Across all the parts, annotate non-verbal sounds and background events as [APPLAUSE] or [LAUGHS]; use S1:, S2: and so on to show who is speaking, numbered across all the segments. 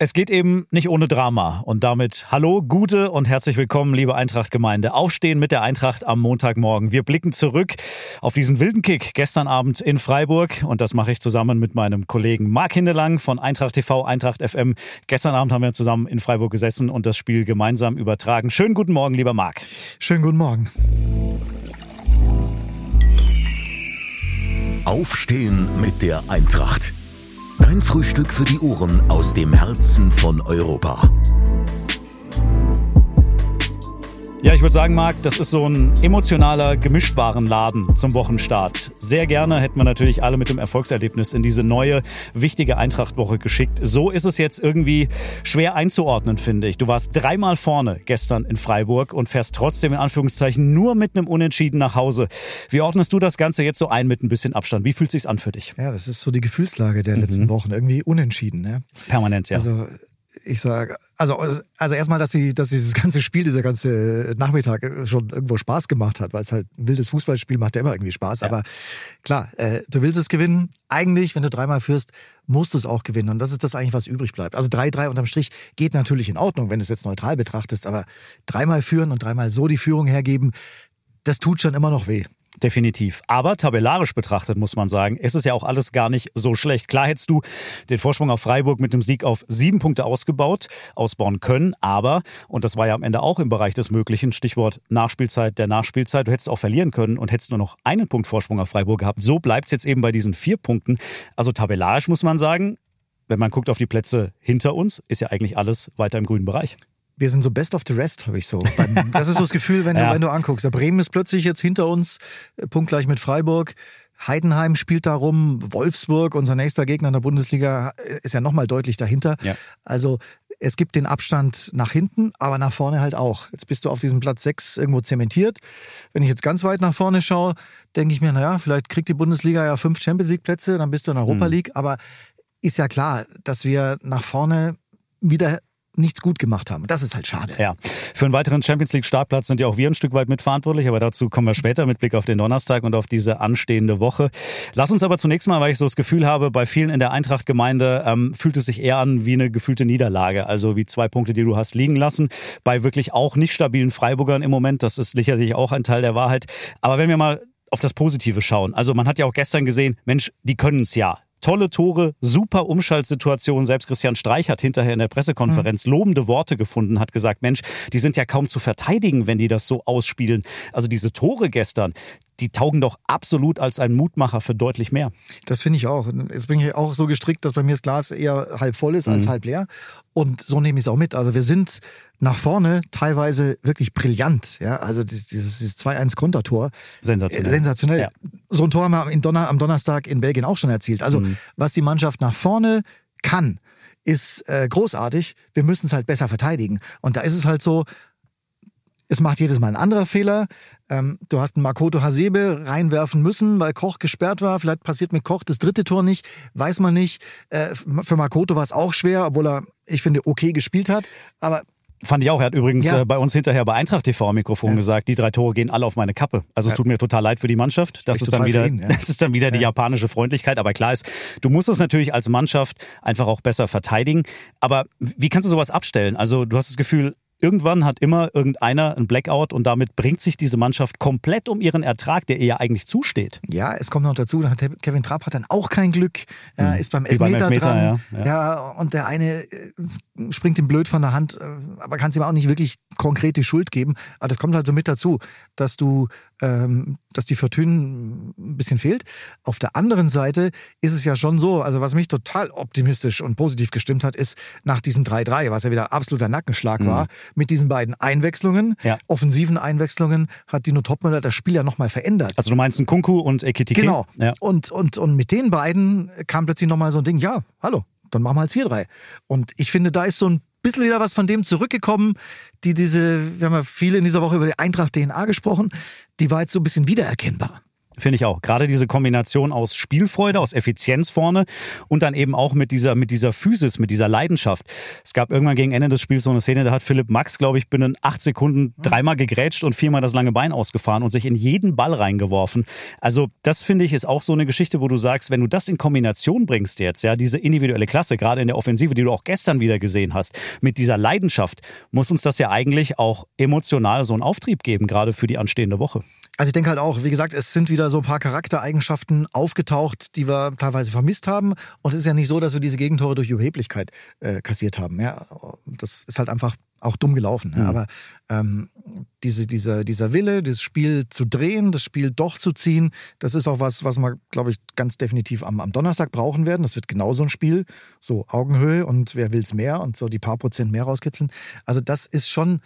S1: Es geht eben nicht ohne Drama. Und damit hallo, gute und herzlich willkommen, liebe Eintracht-Gemeinde. Aufstehen mit der Eintracht am Montagmorgen. Wir blicken zurück auf diesen wilden Kick gestern Abend in Freiburg. Und das mache ich zusammen mit meinem Kollegen Marc Hindelang von Eintracht TV, Eintracht FM. Gestern Abend haben wir zusammen in Freiburg gesessen und das Spiel gemeinsam übertragen. Schönen guten Morgen, lieber Marc.
S2: Schönen guten Morgen.
S3: Aufstehen mit der Eintracht. Dein Frühstück für die Ohren aus dem Herzen von Europa.
S1: Ja, ich würde sagen, Marc, das ist so ein emotionaler Gemischtwarenladen zum Wochenstart. Sehr gerne hätten wir natürlich alle mit dem Erfolgserlebnis in diese neue, wichtige Eintrachtwoche geschickt. So ist es jetzt irgendwie schwer einzuordnen, finde ich. Du warst dreimal vorne gestern in Freiburg und fährst trotzdem in Anführungszeichen nur mit einem Unentschieden nach Hause. Wie ordnest du das Ganze jetzt so ein mit ein bisschen Abstand? Wie fühlt es sich an für dich?
S2: Ja, das ist so die Gefühlslage der mhm. letzten Wochen. Irgendwie unentschieden. Ne?
S1: Permanent, ja.
S2: Also ich sage, also, also erstmal, dass, die, dass dieses ganze Spiel, dieser ganze Nachmittag schon irgendwo Spaß gemacht hat, weil es halt ein wildes Fußballspiel macht ja immer irgendwie Spaß. Ja. Aber klar, äh, du willst es gewinnen. Eigentlich, wenn du dreimal führst, musst du es auch gewinnen. Und das ist das eigentlich, was übrig bleibt. Also 3-3 unterm Strich geht natürlich in Ordnung, wenn du es jetzt neutral betrachtest. Aber dreimal führen und dreimal so die Führung hergeben, das tut schon immer noch weh.
S1: Definitiv. Aber tabellarisch betrachtet muss man sagen, ist es ja auch alles gar nicht so schlecht. Klar hättest du den Vorsprung auf Freiburg mit dem Sieg auf sieben Punkte ausgebaut, ausbauen können. Aber, und das war ja am Ende auch im Bereich des Möglichen, Stichwort Nachspielzeit der Nachspielzeit, du hättest auch verlieren können und hättest nur noch einen Punkt Vorsprung auf Freiburg gehabt. So bleibt es jetzt eben bei diesen vier Punkten. Also tabellarisch muss man sagen, wenn man guckt auf die Plätze hinter uns, ist ja eigentlich alles weiter im grünen Bereich
S2: wir sind so best of the rest, habe ich so. Das ist so das Gefühl, wenn du, [LAUGHS] ja. wenn du anguckst. Der Bremen ist plötzlich jetzt hinter uns, äh, punktgleich mit Freiburg. Heidenheim spielt da rum, Wolfsburg, unser nächster Gegner in der Bundesliga, äh, ist ja nochmal deutlich dahinter. Ja. Also es gibt den Abstand nach hinten, aber nach vorne halt auch. Jetzt bist du auf diesem Platz 6 irgendwo zementiert. Wenn ich jetzt ganz weit nach vorne schaue, denke ich mir, naja, vielleicht kriegt die Bundesliga ja fünf Champions League Plätze, dann bist du in Europa mhm. League. Aber ist ja klar, dass wir nach vorne wieder nichts gut gemacht haben. Das ist halt schade.
S1: Ja. Für einen weiteren Champions League Startplatz sind ja auch wir ein Stück weit mitverantwortlich, aber dazu kommen wir später mit Blick auf den Donnerstag und auf diese anstehende Woche. Lass uns aber zunächst mal, weil ich so das Gefühl habe, bei vielen in der Eintracht-Gemeinde ähm, fühlt es sich eher an wie eine gefühlte Niederlage, also wie zwei Punkte, die du hast liegen lassen. Bei wirklich auch nicht stabilen Freiburgern im Moment, das ist sicherlich auch ein Teil der Wahrheit. Aber wenn wir mal auf das Positive schauen. Also man hat ja auch gestern gesehen, Mensch, die können es ja tolle Tore, super Umschaltsituation. Selbst Christian Streich hat hinterher in der Pressekonferenz mhm. lobende Worte gefunden, hat gesagt, Mensch, die sind ja kaum zu verteidigen, wenn die das so ausspielen. Also diese Tore gestern, die taugen doch absolut als ein Mutmacher für deutlich mehr.
S2: Das finde ich auch. Jetzt bin ich auch so gestrickt, dass bei mir das Glas eher halb voll ist als mhm. halb leer. Und so nehme ich es auch mit. Also wir sind nach vorne teilweise wirklich brillant. Ja, also dieses, dieses 2-1-Kontertor.
S1: Sensationell.
S2: Sensationell. Ja. So ein Tor haben wir Donner, am Donnerstag in Belgien auch schon erzielt. Also mhm. was die Mannschaft nach vorne kann, ist äh, großartig. Wir müssen es halt besser verteidigen. Und da ist es halt so, es macht jedes Mal ein anderer Fehler. Ähm, du hast einen Makoto Hasebe reinwerfen müssen, weil Koch gesperrt war. Vielleicht passiert mit Koch das dritte Tor nicht, weiß man nicht. Äh, für Makoto war es auch schwer, obwohl er, ich finde, okay gespielt hat. Aber
S1: Fand ich auch. Er hat übrigens ja. äh, bei uns hinterher bei Eintracht TV am Mikrofon ja. gesagt, die drei Tore gehen alle auf meine Kappe. Also es tut mir total leid für die Mannschaft. Das ist, dann wieder, ihn, [LAUGHS] das ist dann wieder die japanische Freundlichkeit. Aber klar ist, du musst es natürlich als Mannschaft einfach auch besser verteidigen. Aber wie kannst du sowas abstellen? Also du hast das Gefühl, Irgendwann hat immer irgendeiner ein Blackout und damit bringt sich diese Mannschaft komplett um ihren Ertrag, der ihr ja eigentlich zusteht.
S2: Ja, es kommt noch dazu, Kevin Trapp hat dann auch kein Glück, er hm. ist beim Elfmeter, beim Elfmeter dran. Ja, ja. ja, und der eine äh, springt ihm blöd von der Hand, äh, aber kann es ihm auch nicht wirklich konkrete Schuld geben. Aber das kommt halt so mit dazu, dass du ähm, dass die Fortune ein bisschen fehlt. Auf der anderen Seite ist es ja schon so, also was mich total optimistisch und positiv gestimmt hat, ist nach diesem 3-3, was ja wieder absoluter Nackenschlag mhm. war, mit diesen beiden Einwechslungen, ja. offensiven Einwechslungen, hat Dino Topmüller das Spiel ja nochmal verändert.
S1: Also du meinst ein Kunku und Ekitike?
S2: Genau. Ja. Und, und, und mit den beiden kam plötzlich nochmal so ein Ding, ja, hallo, dann machen wir halt 4-3. Und ich finde, da ist so ein bisschen wieder was von dem zurückgekommen, die diese, wir haben ja viele in dieser Woche über die Eintracht DNA gesprochen, die war jetzt so ein bisschen wiedererkennbar.
S1: Finde ich auch. Gerade diese Kombination aus Spielfreude, aus Effizienz vorne und dann eben auch mit dieser, mit dieser Physis, mit dieser Leidenschaft. Es gab irgendwann gegen Ende des Spiels so eine Szene, da hat Philipp Max, glaube ich, binnen acht Sekunden dreimal gegrätscht und viermal das lange Bein ausgefahren und sich in jeden Ball reingeworfen. Also das finde ich ist auch so eine Geschichte, wo du sagst, wenn du das in Kombination bringst jetzt, ja, diese individuelle Klasse, gerade in der Offensive, die du auch gestern wieder gesehen hast, mit dieser Leidenschaft, muss uns das ja eigentlich auch emotional so einen Auftrieb geben, gerade für die anstehende Woche.
S2: Also ich denke halt auch, wie gesagt, es sind wieder so ein paar Charaktereigenschaften aufgetaucht, die wir teilweise vermisst haben. Und es ist ja nicht so, dass wir diese Gegentore durch Überheblichkeit äh, kassiert haben. Ja, das ist halt einfach auch dumm gelaufen. Mhm. Aber ähm, diese, dieser, dieser Wille, das Spiel zu drehen, das Spiel doch zu ziehen, das ist auch was, was wir, glaube ich, ganz definitiv am, am Donnerstag brauchen werden. Das wird genau so ein Spiel, so Augenhöhe und wer will's mehr und so die paar Prozent mehr rauskitzeln. Also das ist schon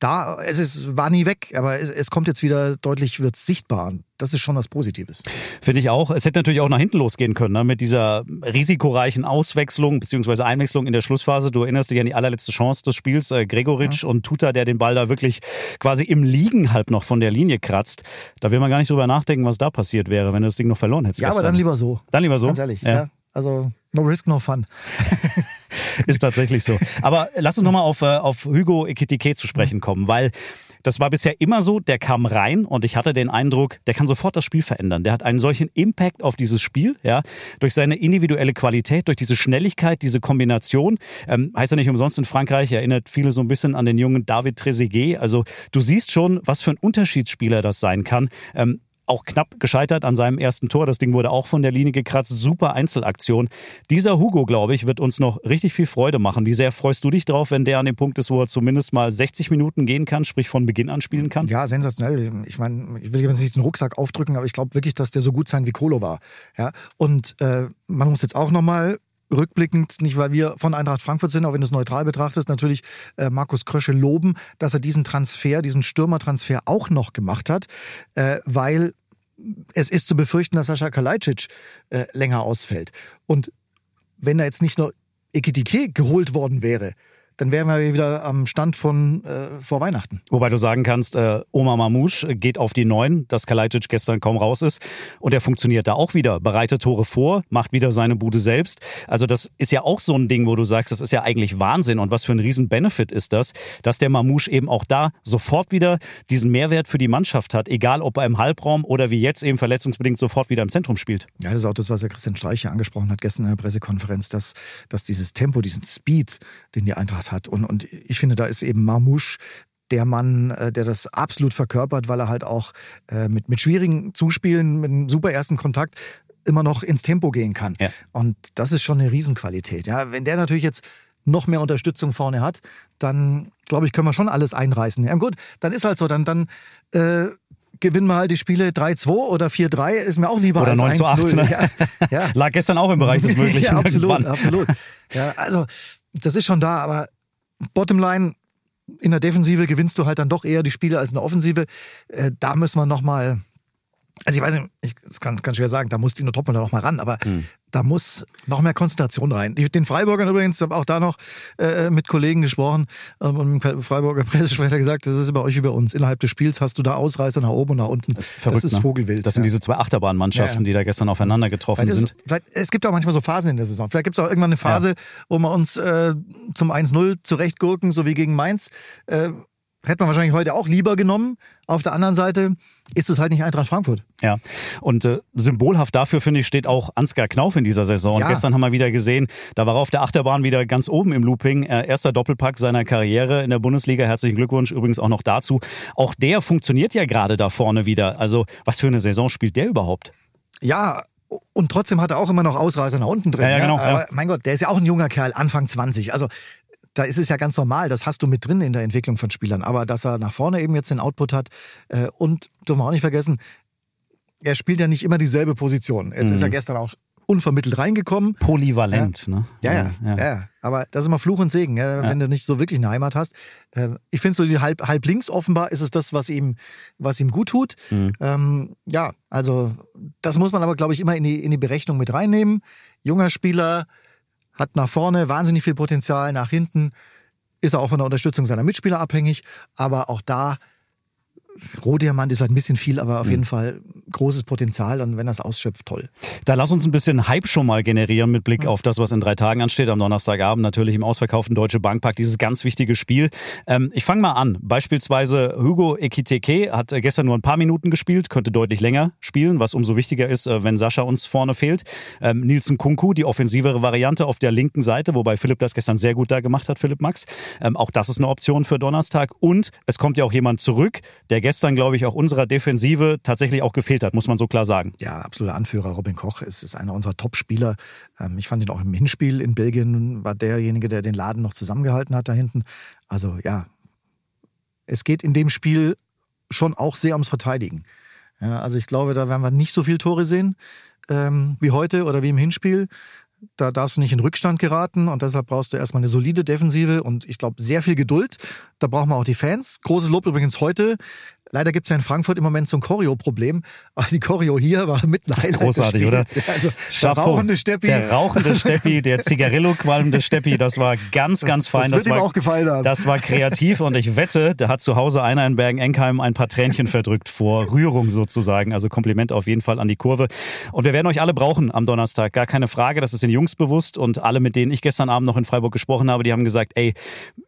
S2: da, es ist, war nie weg, aber es, es kommt jetzt wieder deutlich, wird sichtbar. Das ist schon was Positives.
S1: Finde ich auch. Es hätte natürlich auch nach hinten losgehen können, ne? mit dieser risikoreichen Auswechslung bzw. Einwechslung in der Schlussphase. Du erinnerst dich an die allerletzte Chance des Spiels. Äh, Gregoritsch ja. und Tuta, der den Ball da wirklich quasi im Liegen halb noch von der Linie kratzt. Da will man gar nicht drüber nachdenken, was da passiert wäre, wenn du das Ding noch verloren hättest.
S2: Ja, gestern. aber dann lieber so.
S1: Dann lieber so.
S2: Ganz ehrlich. Ja. ja. Also, no risk, no fun. [LAUGHS]
S1: ist tatsächlich so. Aber lass uns nochmal auf, äh, auf Hugo Ekitike zu sprechen kommen, weil das war bisher immer so, der kam rein und ich hatte den Eindruck, der kann sofort das Spiel verändern. Der hat einen solchen Impact auf dieses Spiel, ja, durch seine individuelle Qualität, durch diese Schnelligkeit, diese Kombination. Ähm, heißt ja nicht umsonst in Frankreich, erinnert viele so ein bisschen an den jungen David Trezeguet. Also du siehst schon, was für ein Unterschiedsspieler das sein kann. Ähm, auch knapp gescheitert an seinem ersten Tor. Das Ding wurde auch von der Linie gekratzt. Super Einzelaktion. Dieser Hugo, glaube ich, wird uns noch richtig viel Freude machen. Wie sehr freust du dich drauf, wenn der an dem Punkt ist, wo er zumindest mal 60 Minuten gehen kann, sprich von Beginn an spielen kann?
S2: Ja, sensationell. Ich meine, ich will jetzt nicht den Rucksack aufdrücken, aber ich glaube wirklich, dass der so gut sein wie Kolo war. Ja? Und äh, man muss jetzt auch nochmal rückblickend, nicht weil wir von Eintracht Frankfurt sind, auch wenn du es neutral betrachtest, natürlich äh, Markus Krösche loben, dass er diesen Transfer, diesen Stürmertransfer auch noch gemacht hat, äh, weil es ist zu befürchten, dass Sascha Kalajdzic äh, länger ausfällt. Und wenn da jetzt nicht nur Ekitike geholt worden wäre, dann wären wir wieder am Stand von äh, vor Weihnachten.
S1: Wobei du sagen kannst, äh, Oma Mamouche geht auf die Neun, dass Kalajdzic gestern kaum raus ist. Und er funktioniert da auch wieder, bereitet Tore vor, macht wieder seine Bude selbst. Also das ist ja auch so ein Ding, wo du sagst, das ist ja eigentlich Wahnsinn. Und was für ein Riesen-Benefit ist das, dass der Mamouche eben auch da sofort wieder diesen Mehrwert für die Mannschaft hat, egal ob er im Halbraum oder wie jetzt eben verletzungsbedingt sofort wieder im Zentrum spielt.
S2: Ja, das ist auch das, was der Christian Streich angesprochen hat gestern in der Pressekonferenz, dass, dass dieses Tempo, diesen Speed, den die Eintracht hat. Und, und ich finde, da ist eben Marmouche der Mann, äh, der das absolut verkörpert, weil er halt auch äh, mit, mit schwierigen Zuspielen, mit einem super ersten Kontakt immer noch ins Tempo gehen kann. Ja. Und das ist schon eine Riesenqualität. Ja, wenn der natürlich jetzt noch mehr Unterstützung vorne hat, dann glaube ich, können wir schon alles einreißen. Ja, gut, dann ist halt so, dann, dann äh, gewinnen wir halt die Spiele 3-2 oder 4-3, ist mir auch lieber
S1: oder als 9 8. Ne? Ja, ja. [LAUGHS] Lag gestern auch im Bereich des Möglichen. [LAUGHS]
S2: ja, absolut, absolut. Ja, also das ist schon da, aber Bottomline, in der Defensive gewinnst du halt dann doch eher die Spiele als in der Offensive. Äh, da müssen wir nochmal also ich weiß nicht, ich das kann, kann schwer sagen, da muss Dino Topmann noch mal ran, aber mhm. da muss noch mehr Konzentration rein. Den Freiburgern übrigens, habe auch da noch äh, mit Kollegen gesprochen ähm, und dem Freiburger [LAUGHS] Pressesprecher gesagt, das ist über euch über uns. Innerhalb des Spiels hast du da Ausreißer nach oben und nach unten.
S1: Das ist, verrückt, das ist ne? Vogelwild. Das sind diese zwei Achterbahnmannschaften, ja, ja. die da gestern aufeinander getroffen
S2: ist,
S1: sind.
S2: es gibt auch manchmal so Phasen in der Saison. Vielleicht gibt es auch irgendwann eine Phase, wo wir uns äh, zum 1-0 zurechtgurken, so wie gegen Mainz. Äh, Hätte man wahrscheinlich heute auch lieber genommen. Auf der anderen Seite ist es halt nicht Eintracht Frankfurt.
S1: Ja, und äh, symbolhaft dafür, finde ich, steht auch Ansgar Knauf in dieser Saison. Ja. gestern haben wir wieder gesehen, da war er auf der Achterbahn wieder ganz oben im Looping. Äh, erster Doppelpack seiner Karriere in der Bundesliga. Herzlichen Glückwunsch übrigens auch noch dazu. Auch der funktioniert ja gerade da vorne wieder. Also, was für eine Saison spielt der überhaupt?
S2: Ja, und trotzdem hat er auch immer noch Ausreißer nach unten drin. Ja, ja, genau, ja. Aber mein Gott, der ist ja auch ein junger Kerl, Anfang 20. Also da ist es ja ganz normal, das hast du mit drin in der Entwicklung von Spielern. Aber dass er nach vorne eben jetzt den Output hat äh, und dürfen wir auch nicht vergessen, er spielt ja nicht immer dieselbe Position. Jetzt mhm. ist er gestern auch unvermittelt reingekommen.
S1: Polyvalent,
S2: ja.
S1: ne?
S2: Ja ja, ja, ja, Aber das ist immer Fluch und Segen, wenn du nicht so wirklich eine Heimat hast. Äh, ich finde so die halb, halb links offenbar ist es das, was ihm, was ihm gut tut. Mhm. Ähm, ja, also das muss man aber, glaube ich, immer in die, in die Berechnung mit reinnehmen. Junger Spieler, hat nach vorne wahnsinnig viel Potenzial, nach hinten ist er auch von der Unterstützung seiner Mitspieler abhängig, aber auch da Rohdiamant ist halt ein bisschen viel, aber auf mhm. jeden Fall großes Potenzial und wenn das ausschöpft, toll.
S1: Da lass uns ein bisschen Hype schon mal generieren mit Blick auf das, was in drei Tagen ansteht. Am Donnerstagabend natürlich im ausverkauften Deutsche Bankpark, dieses ganz wichtige Spiel. Ähm, ich fange mal an. Beispielsweise Hugo Ekiteke hat äh, gestern nur ein paar Minuten gespielt, könnte deutlich länger spielen, was umso wichtiger ist, äh, wenn Sascha uns vorne fehlt. Ähm, Nielsen Kunku, die offensivere Variante auf der linken Seite, wobei Philipp das gestern sehr gut da gemacht hat, Philipp Max. Ähm, auch das ist eine Option für Donnerstag. Und es kommt ja auch jemand zurück, der gestern, glaube ich, auch unserer Defensive tatsächlich auch gefehlt hat, muss man so klar sagen.
S2: Ja, absoluter Anführer. Robin Koch ist, ist einer unserer Top-Spieler. Ähm, ich fand ihn auch im Hinspiel in Belgien, war derjenige, der den Laden noch zusammengehalten hat da hinten. Also ja, es geht in dem Spiel schon auch sehr ums Verteidigen. Ja, also ich glaube, da werden wir nicht so viele Tore sehen ähm, wie heute oder wie im Hinspiel. Da darfst du nicht in Rückstand geraten und deshalb brauchst du erstmal eine solide Defensive und ich glaube sehr viel Geduld. Da brauchen wir auch die Fans. Großes Lob übrigens heute Leider gibt es ja in Frankfurt im Moment so ein Choreo-Problem. Aber die Choreo hier war mit ein Highlight
S1: Großartig, oder?
S2: Also der rauchende Steppi.
S1: Der rauchende Steppi, der [LAUGHS] Zigarillo-qualmende Steppi, das war ganz, ganz
S2: das,
S1: fein.
S2: Das, das wird
S1: war,
S2: ihm auch gefallen haben.
S1: Das war kreativ und ich wette, da hat zu Hause einer in Bergen-Enkheim ein paar Tränchen verdrückt vor Rührung sozusagen. Also Kompliment auf jeden Fall an die Kurve. Und wir werden euch alle brauchen am Donnerstag, gar keine Frage. Das ist den Jungs bewusst und alle, mit denen ich gestern Abend noch in Freiburg gesprochen habe, die haben gesagt, ey,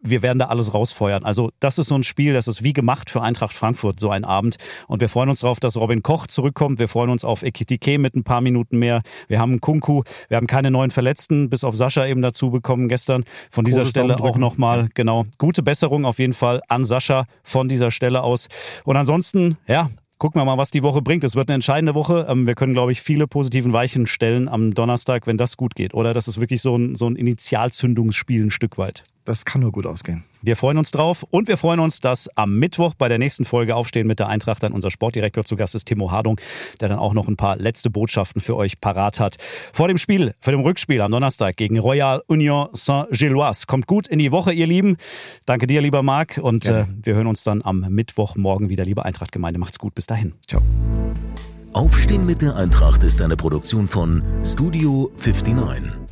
S1: wir werden da alles rausfeuern. Also das ist so ein Spiel, das ist wie gemacht für Eintracht Frankfurt, so ein Abend. Und wir freuen uns darauf, dass Robin Koch zurückkommt. Wir freuen uns auf Ekitike mit ein paar Minuten mehr. Wir haben Kunku. Wir haben keine neuen Verletzten, bis auf Sascha eben dazu bekommen gestern. Von dieser Großes Stelle auch nochmal, genau, gute Besserung auf jeden Fall an Sascha von dieser Stelle aus. Und ansonsten, ja, gucken wir mal, was die Woche bringt. Es wird eine entscheidende Woche. Ähm, wir können, glaube ich, viele positiven Weichen stellen am Donnerstag, wenn das gut geht. Oder das ist wirklich so ein, so ein Initialzündungsspiel ein Stück weit.
S2: Das kann nur gut ausgehen.
S1: Wir freuen uns drauf und wir freuen uns, dass am Mittwoch bei der nächsten Folge Aufstehen mit der Eintracht dann unser Sportdirektor zu Gast ist, Timo Hardung, der dann auch noch ein paar letzte Botschaften für euch parat hat. Vor dem Spiel, für dem Rückspiel am Donnerstag gegen Royal Union Saint-Gilloise. Kommt gut in die Woche, ihr Lieben. Danke dir, lieber Marc. Und äh, wir hören uns dann am Mittwochmorgen wieder, liebe Eintracht-Gemeinde. Macht's gut. Bis dahin.
S3: Ciao. Aufstehen mit der Eintracht ist eine Produktion von Studio 59.